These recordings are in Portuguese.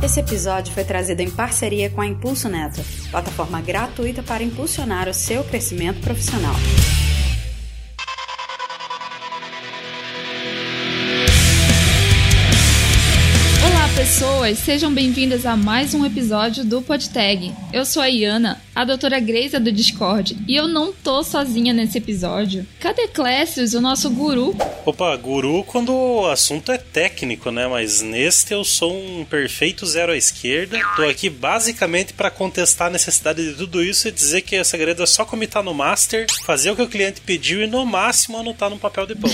Esse episódio foi trazido em parceria com a Impulso Neto, plataforma gratuita para impulsionar o seu crescimento profissional. Pessoas, sejam bem-vindas a mais um episódio do PodTag. Eu sou a Iana, a doutora Greisa do Discord, e eu não tô sozinha nesse episódio. Cadê Clécius, o nosso guru? Opa, guru quando o assunto é técnico, né? Mas neste eu sou um perfeito zero à esquerda. Tô aqui basicamente para contestar a necessidade de tudo isso e dizer que o segredo é só comitar no master, fazer o que o cliente pediu e no máximo anotar no papel de pão.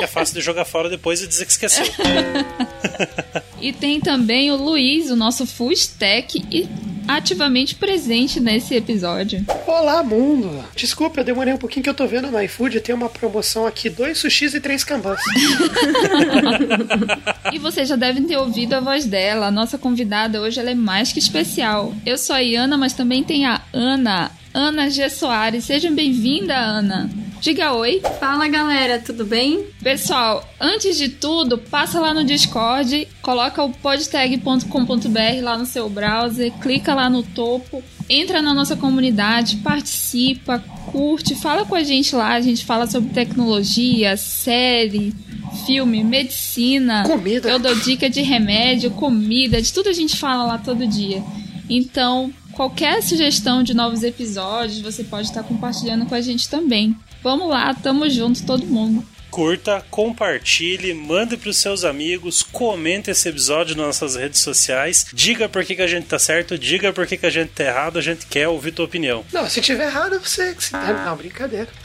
é fácil de jogar fora depois e dizer que esqueceu. e tem também o Luiz, o nosso full stack e ativamente presente nesse episódio. Olá, mundo! Desculpa, eu demorei um pouquinho que eu tô vendo no iFood, tem uma promoção aqui, dois sushis e três cambas. e vocês já devem ter ouvido a voz dela, a nossa convidada hoje ela é mais que especial. Eu sou a Iana, mas também tem a Ana, Ana G. Soares. Seja bem-vinda, Ana. Diga oi. Fala galera, tudo bem? Pessoal, antes de tudo, passa lá no Discord, coloca o podtag.com.br lá no seu browser, clica lá no topo, entra na nossa comunidade, participa, curte, fala com a gente lá, a gente fala sobre tecnologia, série, filme, medicina. Comida. Eu dou dica de remédio, comida, de tudo a gente fala lá todo dia. Então, qualquer sugestão de novos episódios, você pode estar compartilhando com a gente também. Vamos lá, tamo junto todo mundo. Curta, compartilhe, mande para os seus amigos, comente esse episódio nas nossas redes sociais, diga por que, que a gente tá certo, diga por que, que a gente tá errado, a gente quer ouvir tua opinião. Não, se tiver errado, você. Não, brincadeira.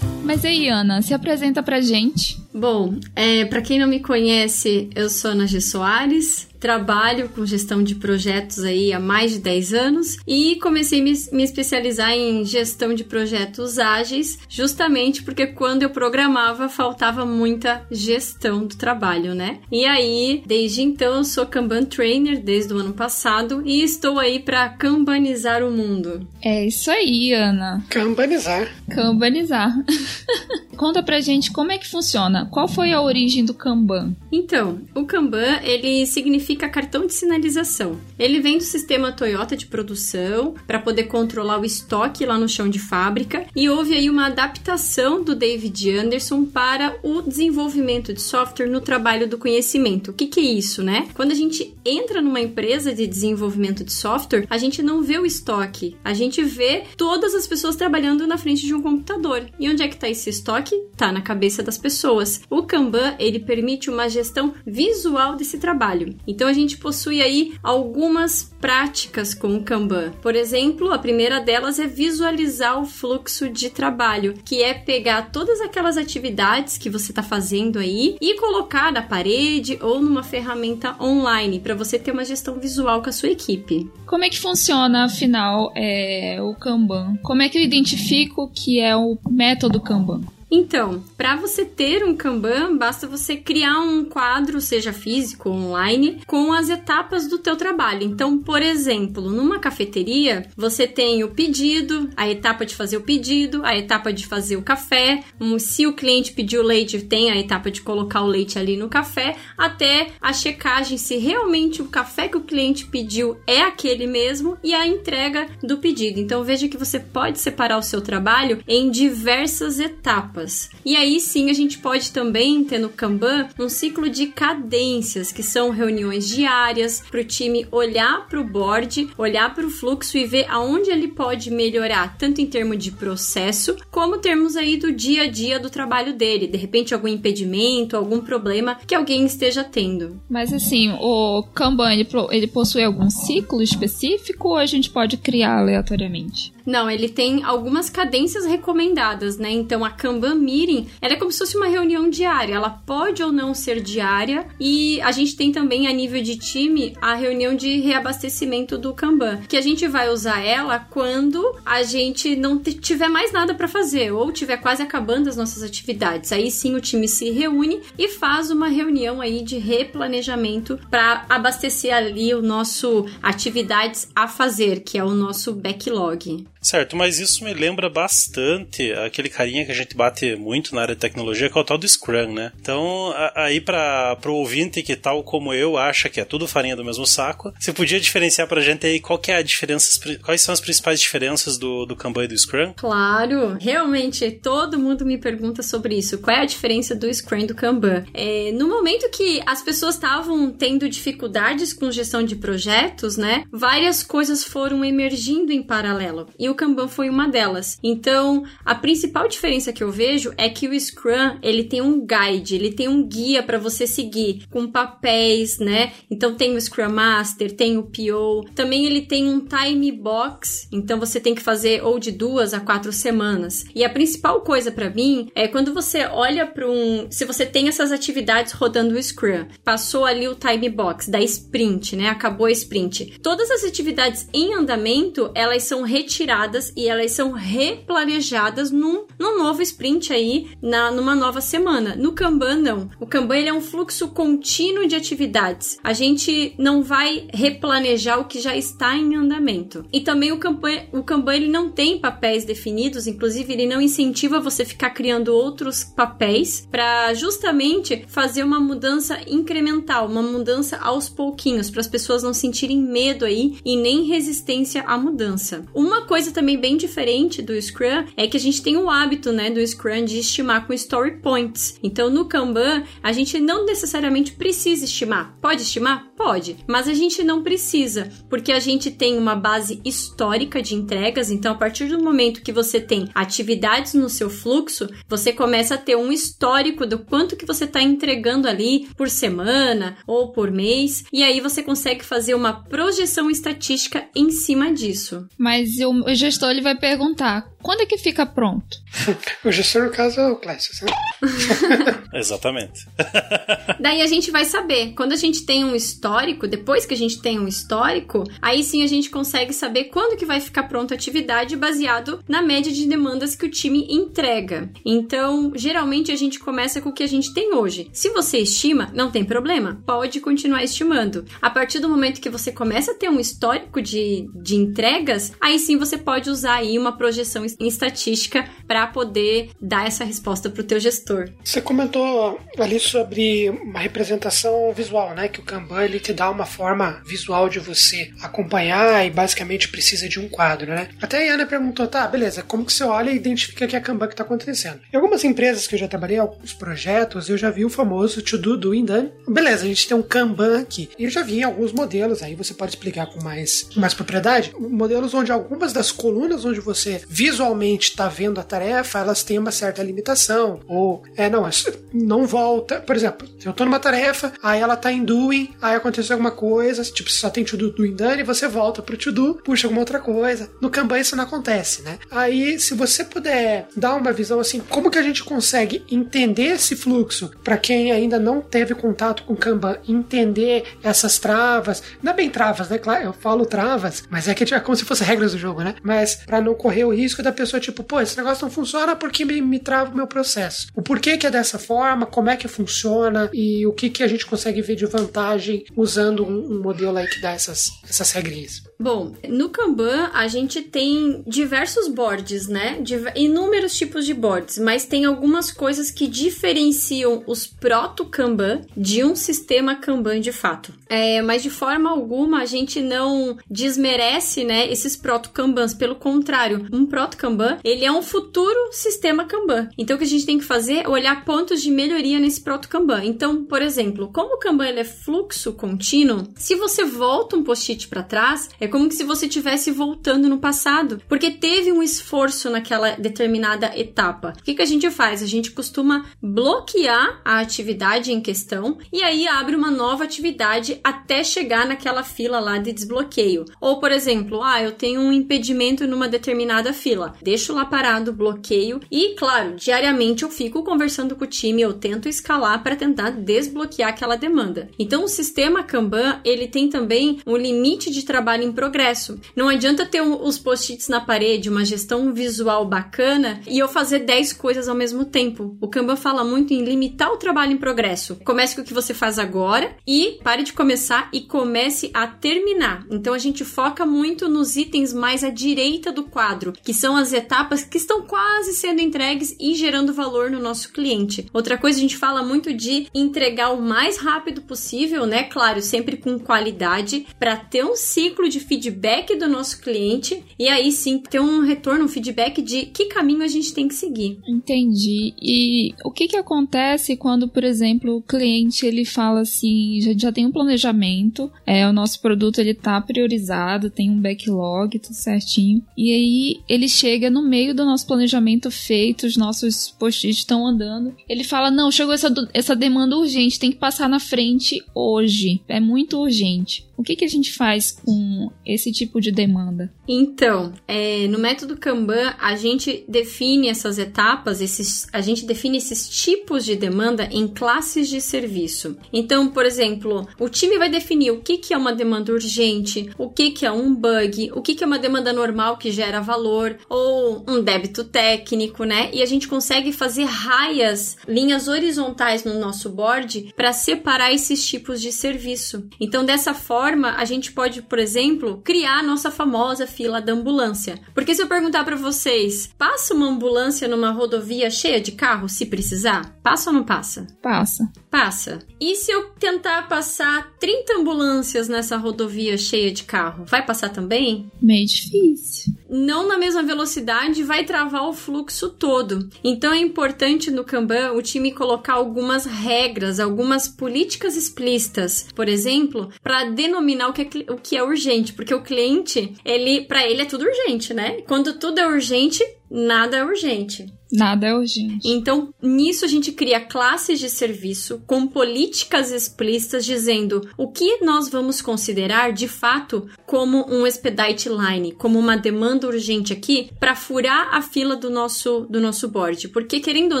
Mas aí, Ana, se apresenta pra gente. Bom, é, para quem não me conhece, eu sou Ana G. Soares, trabalho com gestão de projetos aí há mais de 10 anos e comecei a me, me especializar em gestão de projetos ágeis, justamente porque quando eu programava faltava muita gestão do trabalho, né? E aí, desde então, eu sou Kanban Trainer desde o ano passado e estou aí para kanbanizar o mundo. É isso aí, Ana. Kanbanizar. Kanbanizar. Conta pra gente como é que funciona. Qual foi a origem do Kanban? Então, o Kanban, ele significa cartão de sinalização. Ele vem do sistema Toyota de produção para poder controlar o estoque lá no chão de fábrica e houve aí uma adaptação do David Anderson para o desenvolvimento de software no trabalho do conhecimento. O que, que é isso, né? Quando a gente entra numa empresa de desenvolvimento de software, a gente não vê o estoque, a gente vê todas as pessoas trabalhando na frente de um computador. E onde é que está esse estoque? Tá na cabeça das pessoas. O Kanban, ele permite uma gestão visual desse trabalho. Então então a gente possui aí algumas práticas com o Kanban. Por exemplo, a primeira delas é visualizar o fluxo de trabalho, que é pegar todas aquelas atividades que você está fazendo aí e colocar na parede ou numa ferramenta online para você ter uma gestão visual com a sua equipe. Como é que funciona, afinal, é, o Kanban? Como é que eu identifico que é o método Kanban? Então, para você ter um Kanban, basta você criar um quadro, seja físico ou online, com as etapas do teu trabalho. Então, por exemplo, numa cafeteria, você tem o pedido, a etapa de fazer o pedido, a etapa de fazer o café, um, se o cliente pediu leite, tem a etapa de colocar o leite ali no café, até a checagem se realmente o café que o cliente pediu é aquele mesmo e a entrega do pedido. Então, veja que você pode separar o seu trabalho em diversas etapas etapas. E aí sim a gente pode também ter no Kanban um ciclo de cadências, que são reuniões diárias para o time olhar para o board, olhar para o fluxo e ver aonde ele pode melhorar, tanto em termos de processo, como termos aí do dia a dia do trabalho dele, de repente algum impedimento, algum problema que alguém esteja tendo. Mas assim, o Kanban ele, ele possui algum ciclo específico ou a gente pode criar aleatoriamente? Não, ele tem algumas cadências recomendadas, né? Então a Kanban Meeting, ela é como se fosse uma reunião diária. Ela pode ou não ser diária e a gente tem também a nível de time a reunião de reabastecimento do Kanban, que a gente vai usar ela quando a gente não tiver mais nada para fazer ou tiver quase acabando as nossas atividades. Aí sim o time se reúne e faz uma reunião aí de replanejamento para abastecer ali o nosso atividades a fazer, que é o nosso backlog. Certo, mas isso me lembra bastante aquele carinha que a gente bate muito na área de tecnologia, que é o tal do Scrum, né? Então, aí para o ouvinte que tal como eu acha que é tudo farinha do mesmo saco, você podia diferenciar pra gente aí qual que é a diferença, quais são as principais diferenças do, do Kanban e do Scrum? Claro, realmente, todo mundo me pergunta sobre isso. Qual é a diferença do Scrum e do Kanban? É, no momento que as pessoas estavam tendo dificuldades com gestão de projetos, né? Várias coisas foram emergindo em paralelo. E o Kanban foi uma delas. Então, a principal diferença que eu vejo é que o Scrum, ele tem um guide, ele tem um guia para você seguir com papéis, né? Então tem o Scrum Master, tem o PO, também ele tem um time box, então você tem que fazer ou de duas a quatro semanas. E a principal coisa para mim é quando você olha para um, se você tem essas atividades rodando o Scrum, passou ali o time box da sprint, né? Acabou a sprint. Todas as atividades em andamento, elas são retiradas e elas são replanejadas num, num novo sprint aí, na, numa nova semana. No Kanban, não. O Kanban ele é um fluxo contínuo de atividades. A gente não vai replanejar o que já está em andamento. E também o Kanban, o Kanban ele não tem papéis definidos, inclusive ele não incentiva você ficar criando outros papéis para justamente fazer uma mudança incremental, uma mudança aos pouquinhos, para as pessoas não sentirem medo aí e nem resistência à mudança. Uma coisa também bem diferente do Scrum é que a gente tem o hábito, né, do Scrum de estimar com story points. Então, no Kanban, a gente não necessariamente precisa estimar. Pode estimar? Pode, mas a gente não precisa, porque a gente tem uma base histórica de entregas, então a partir do momento que você tem atividades no seu fluxo, você começa a ter um histórico do quanto que você está entregando ali por semana ou por mês, e aí você consegue fazer uma projeção estatística em cima disso. Mas o, o gestor ele vai perguntar: quando é que fica pronto? o gestor, no caso, é o Clécio, né? Exatamente. Daí a gente vai saber. Quando a gente tem um histórico, depois que a gente tem um histórico, aí sim a gente consegue saber quando que vai ficar pronta a atividade baseado na média de demandas que o time entrega. Então, geralmente a gente começa com o que a gente tem hoje. Se você estima, não tem problema, pode continuar estimando. A partir do momento que você começa a ter um histórico de, de entregas, aí sim você pode usar aí uma projeção em estatística para poder dar essa resposta para o teu gestor. Você comentou ali sobre uma representação visual, né? Que o Kanban ele te dá uma forma visual de você acompanhar e basicamente precisa de um quadro, né? Até a Ana perguntou, tá, beleza, como que você olha e identifica que é Kanban que está acontecendo? Em algumas empresas que eu já trabalhei, alguns projetos, eu já vi o famoso to do, doing, done. Beleza, a gente tem um Kanban aqui. Eu já vi alguns modelos, aí você pode explicar com mais, mais propriedade, modelos onde algumas das colunas onde você visualmente está vendo a tarefa, elas têm uma certa limitação. Ou, é, não, não volta. Por exemplo, eu estou numa tarefa, aí ela está em doing, aí aconteceu alguma coisa, tipo, só tem to do, doing, done, e você volta pro to do, puxa alguma outra coisa. No Kanban isso não acontece, né? Aí, se você puder dar uma visão assim, como que a gente consegue entender esse fluxo para quem ainda não teve contato com Kanban, entender essas travas, não é bem travas, né? Claro, eu falo travas, mas é que é como se fosse regras do jogo, né? Mas para não correr o risco da pessoa, tipo, pô, esse negócio não funciona porque me, me trava o meu processo. O porquê que é dessa forma, como é que funciona e o que, que a gente consegue ver de vantagem usando um, um modelo aí que dá essas, essas regrinhas. Bom, no Kanban a gente tem diversos boards, né? Inúmeros tipos de boards, mas tem algumas coisas que diferenciam os proto-Kanban de um sistema Kanban de fato. É, mas de forma alguma a gente não desmerece, né, esses proto-Kanbans. Pelo contrário, um proto-Kanban, ele é um futuro sistema Kanban. Então o que a gente tem que fazer é olhar pontos de melhoria nesse proto-Kanban. Então, por exemplo, como o Kanban ele é fluxo contínuo, se você volta um post-it para trás, é como se você estivesse voltando no passado, porque teve um esforço naquela determinada etapa. O que, que a gente faz? A gente costuma bloquear a atividade em questão e aí abre uma nova atividade até chegar naquela fila lá de desbloqueio. Ou, por exemplo, ah, eu tenho um impedimento numa determinada fila. Deixo lá parado, bloqueio e, claro, diariamente eu fico conversando com o time, eu tento escalar para tentar desbloquear aquela demanda. Então, o sistema Kanban, ele tem também um limite de trabalho progresso. Não adianta ter os post-its na parede, uma gestão visual bacana e eu fazer 10 coisas ao mesmo tempo. O Kanban fala muito em limitar o trabalho em progresso. Comece com o que você faz agora e pare de começar e comece a terminar. Então a gente foca muito nos itens mais à direita do quadro, que são as etapas que estão quase sendo entregues e gerando valor no nosso cliente. Outra coisa, a gente fala muito de entregar o mais rápido possível, né? Claro, sempre com qualidade, para ter um ciclo de feedback do nosso cliente e aí sim ter um retorno, um feedback de que caminho a gente tem que seguir. Entendi. E o que que acontece quando, por exemplo, o cliente ele fala assim, já, já tem um planejamento, é o nosso produto ele tá priorizado, tem um backlog, tudo certinho. E aí ele chega no meio do nosso planejamento feito, os nossos post-its estão andando. Ele fala: "Não, chegou essa essa demanda urgente, tem que passar na frente hoje. É muito urgente." O que, que a gente faz com esse tipo de demanda? Então, é, no método Kanban, a gente define essas etapas, esses, a gente define esses tipos de demanda em classes de serviço. Então, por exemplo, o time vai definir o que, que é uma demanda urgente, o que, que é um bug, o que, que é uma demanda normal que gera valor, ou um débito técnico, né? E a gente consegue fazer raias, linhas horizontais no nosso board para separar esses tipos de serviço. Então, dessa forma, forma, a gente pode, por exemplo, criar a nossa famosa fila da ambulância. Porque se eu perguntar para vocês, passa uma ambulância numa rodovia cheia de carros, se precisar? Passa ou não passa? Passa. Passa. E se eu tentar passar 30 ambulâncias nessa rodovia cheia de carro, vai passar também? Meio difícil. Não na mesma velocidade, vai travar o fluxo todo. Então é importante no Kanban o time colocar algumas regras, algumas políticas explícitas, por exemplo, para denominar o que, é, o que é urgente, porque o cliente, ele, para ele é tudo urgente, né? Quando tudo é urgente, nada é urgente. Nada é urgente. Então, nisso a gente cria classes de serviço com políticas explícitas dizendo o que nós vamos considerar de fato como um expedite line, como uma demanda urgente aqui para furar a fila do nosso do nosso board, porque querendo ou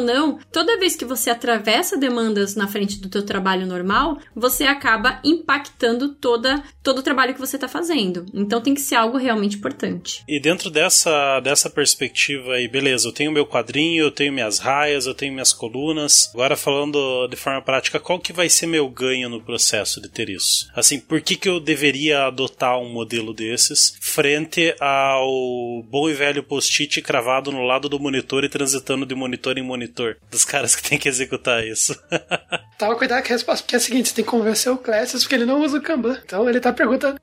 não, toda vez que você atravessa demandas na frente do teu trabalho normal, você acaba impactando toda todo o trabalho que você está fazendo. Então tem que ser algo realmente importante. E dentro dessa dessa perspectiva aí, beleza, eu tenho meu quadrinho quadrinho, eu tenho minhas raias, eu tenho minhas colunas. Agora falando de forma prática, qual que vai ser meu ganho no processo de ter isso? Assim, por que que eu deveria adotar um modelo desses frente ao bom e velho post-it cravado no lado do monitor e transitando de monitor em monitor dos caras que tem que executar isso? Tava cuidado com a resposta, porque é o seguinte, você tem que convencer o Classes porque ele não usa o Kanban. Então ele tá perguntando.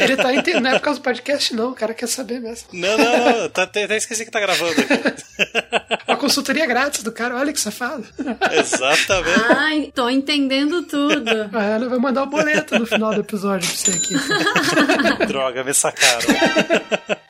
Ele tá entendendo, não é por causa do podcast, não. O cara quer saber mesmo. Não, não, não. Tá, até esqueci que tá gravando aqui. A consultoria grátis do cara, olha que safado. Exatamente. Ai, tô entendendo tudo. A Ana vai mandar o boleto no final do episódio pra você aqui. Droga, me sacaram.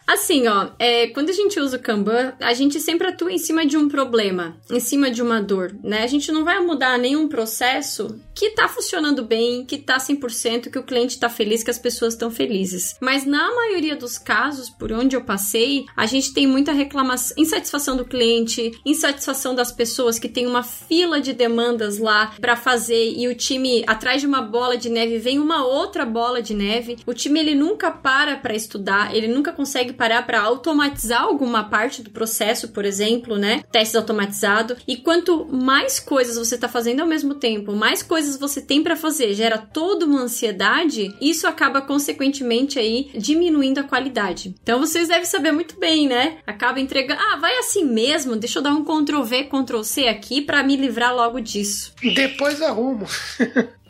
Assim, ó, é, quando a gente usa o Kanban, a gente sempre atua em cima de um problema, em cima de uma dor, né? A gente não vai mudar nenhum processo que tá funcionando bem, que tá 100%, que o cliente tá feliz, que as pessoas estão felizes. Mas na maioria dos casos, por onde eu passei, a gente tem muita reclamação, insatisfação do cliente, insatisfação das pessoas que tem uma fila de demandas lá para fazer e o time atrás de uma bola de neve vem uma outra bola de neve. O time ele nunca para para estudar, ele nunca consegue parar para automatizar alguma parte do processo, por exemplo, né? Testes automatizados. E quanto mais coisas você tá fazendo ao mesmo tempo, mais coisas coisas você tem para fazer gera toda uma ansiedade, isso acaba consequentemente aí diminuindo a qualidade. Então vocês devem saber muito bem, né? Acaba entregando, ah, vai assim mesmo, deixa eu dar um Ctrl V, Ctrl C aqui para me livrar logo disso. Depois arrumo.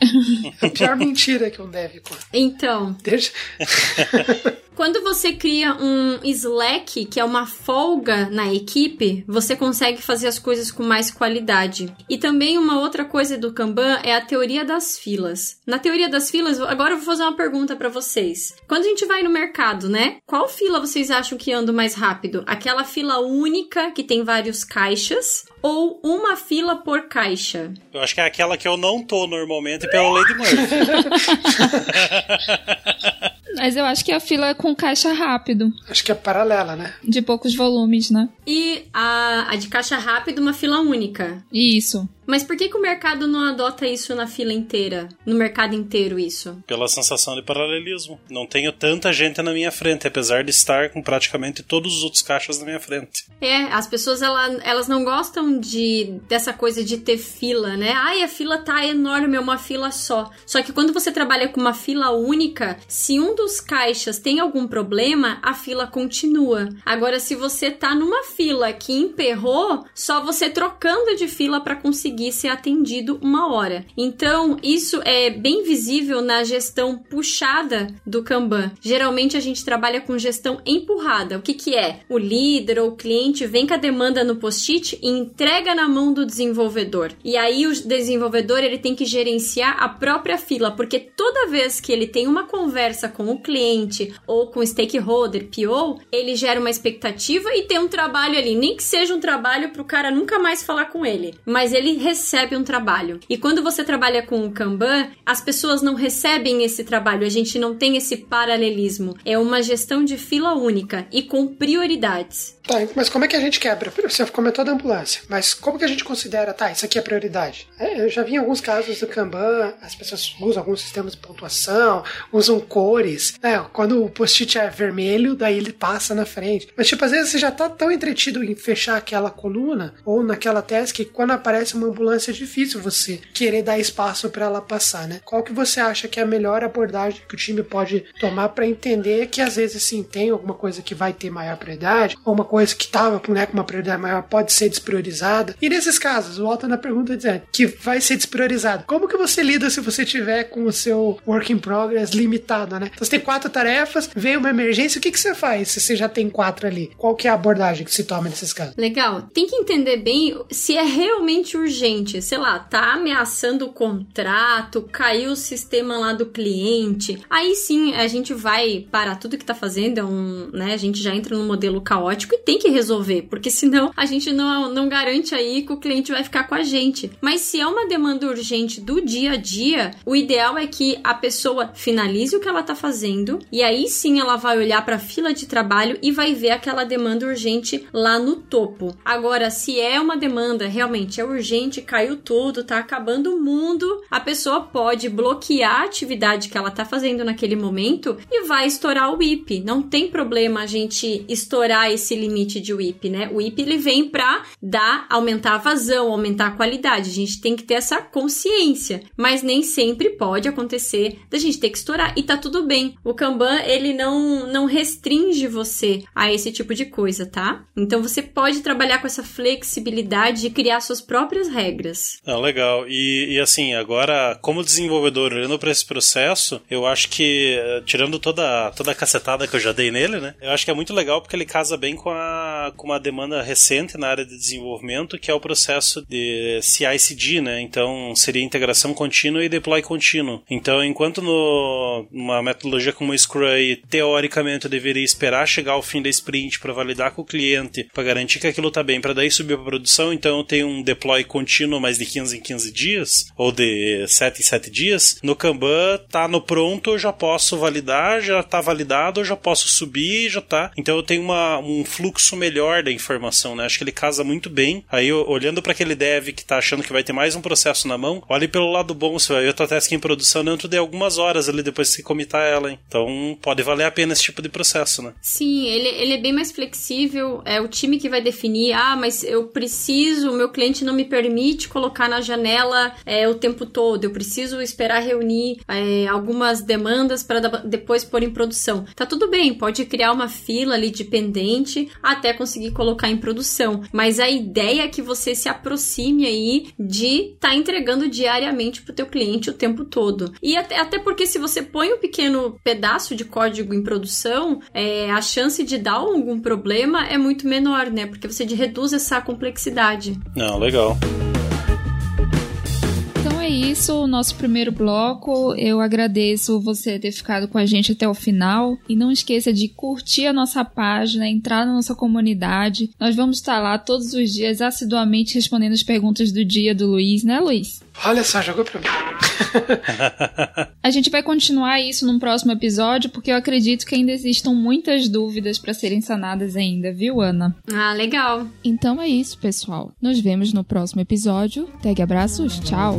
a pior mentira que um deve conta. Então. Deixa. Quando você cria um Slack, que é uma folga na equipe, você consegue fazer as coisas com mais qualidade. E também uma outra coisa do Kanban é a teoria das filas. Na teoria das filas, agora eu vou fazer uma pergunta para vocês. Quando a gente vai no mercado, né? Qual fila vocês acham que anda mais rápido? Aquela fila única que tem vários caixas ou uma fila por caixa? Eu acho que é aquela que eu não tô normalmente pela de Murphy. Mas eu acho que a fila é com caixa rápido. Acho que é paralela, né? De poucos volumes, né? E a, a de caixa rápido, uma fila única. Isso. Mas por que, que o mercado não adota isso na fila inteira? No mercado inteiro, isso? Pela sensação de paralelismo. Não tenho tanta gente na minha frente, apesar de estar com praticamente todos os outros caixas na minha frente. É, as pessoas ela, elas não gostam de dessa coisa de ter fila, né? Ai, a fila tá enorme, é uma fila só. Só que quando você trabalha com uma fila única, se um dos caixas tem algum problema, a fila continua. Agora, se você tá numa fila que emperrou, só você trocando de fila para conseguir ser atendido uma hora. Então, isso é bem visível na gestão puxada do Kanban. Geralmente a gente trabalha com gestão empurrada. O que que é? O líder ou o cliente vem com a demanda no post-it e entrega na mão do desenvolvedor. E aí o desenvolvedor ele tem que gerenciar a própria fila, porque toda vez que ele tem uma conversa com o cliente ou com o stakeholder, PO, ele gera uma expectativa e tem um trabalho ali, nem que seja um trabalho para o cara nunca mais falar com ele, mas ele recebe um trabalho. E quando você trabalha com o Kanban, as pessoas não recebem esse trabalho, a gente não tem esse paralelismo. É uma gestão de fila única e com prioridades. Tá, mas como é que a gente quebra? Você comentou da ambulância, mas como que a gente considera, tá, isso aqui é prioridade? É, eu já vi em alguns casos do Kanban, as pessoas usam alguns sistemas de pontuação, usam cores. É, quando o post-it é vermelho, daí ele passa na frente. Mas, tipo, às vezes você já tá tão entretido em fechar aquela coluna ou naquela task que quando aparece uma ambulância é difícil você querer dar espaço para ela passar, né? Qual que você acha que é a melhor abordagem que o time pode tomar para entender que às vezes sim tem alguma coisa que vai ter maior prioridade ou uma coisa que estava né, com uma prioridade maior pode ser despriorizada. E nesses casos, volta na pergunta dizendo que vai ser despriorizado. Como que você lida se você tiver com o seu work in progress limitado, né? Então você tem quatro tarefas, vem uma emergência, o que, que você faz se você já tem quatro ali? Qual que é a abordagem que se toma nesses casos? Legal. Tem que entender bem se é realmente urgente. Sei lá, tá ameaçando o contrato, caiu o sistema lá do cliente. Aí sim, a gente vai parar tudo que tá fazendo, é um, né? A gente já entra no modelo caótico e tem que resolver, porque senão a gente não, não garante aí que o cliente vai ficar com a gente. Mas se é uma demanda urgente do dia a dia, o ideal é que a pessoa finalize o que ela tá fazendo e aí sim ela vai olhar para a fila de trabalho e vai ver aquela demanda urgente lá no topo. Agora, se é uma demanda realmente é urgente, caiu tudo, tá acabando o mundo, a pessoa pode bloquear a atividade que ela tá fazendo naquele momento e vai estourar o IP. Não tem problema a gente estourar esse limite de WIP, né? O WIP ele vem para dar, aumentar a vazão, aumentar a qualidade. A gente tem que ter essa consciência, mas nem sempre pode acontecer da gente ter que estourar e tá tudo bem. O Kanban ele não não restringe você a esse tipo de coisa, tá? Então você pode trabalhar com essa flexibilidade de criar suas próprias regras. Ah, legal. E, e assim, agora como desenvolvedor olhando para esse processo, eu acho que tirando toda toda a cacetada que eu já dei nele, né? Eu acho que é muito legal porque ele casa bem com a com uma demanda recente na área de desenvolvimento, que é o processo de CI/CD, né? Então seria integração contínua e deploy contínuo. Então, enquanto no, numa metodologia como o Scrum, teoricamente eu deveria esperar chegar ao fim da sprint para validar com o cliente, para garantir que aquilo está bem, para daí subir para produção, então eu tenho um deploy contínuo mais de 15 em 15 dias, ou de 7 em 7 dias. No Kanban, tá no pronto, eu já posso validar, já está validado, eu já posso subir, já tá. Então eu tenho uma, um fluxo fluxo melhor da informação, né? Acho que ele casa muito bem. Aí, olhando para aquele dev que tá achando que vai ter mais um processo na mão, olhe pelo lado bom, você vai ver a tua task em produção dentro de algumas horas ali depois de se comitar ela, hein? Então, pode valer a pena esse tipo de processo, né? Sim, ele, ele é bem mais flexível, é o time que vai definir, ah, mas eu preciso, o meu cliente não me permite colocar na janela é, o tempo todo, eu preciso esperar reunir é, algumas demandas para depois pôr em produção. Tá tudo bem, pode criar uma fila ali dependente, até conseguir colocar em produção. Mas a ideia é que você se aproxime aí de estar tá entregando diariamente para o teu cliente o tempo todo. E até, até porque se você põe um pequeno pedaço de código em produção, é, a chance de dar algum problema é muito menor, né? Porque você reduz essa complexidade. Não, legal isso o nosso primeiro bloco. Eu agradeço você ter ficado com a gente até o final. E não esqueça de curtir a nossa página, entrar na nossa comunidade. Nós vamos estar lá todos os dias assiduamente respondendo as perguntas do dia do Luiz, né, Luiz? Olha só, jogou pra mim. a gente vai continuar isso num próximo episódio, porque eu acredito que ainda existam muitas dúvidas para serem sanadas ainda, viu, Ana? Ah, legal. Então é isso, pessoal. Nos vemos no próximo episódio. Tag abraços, tchau.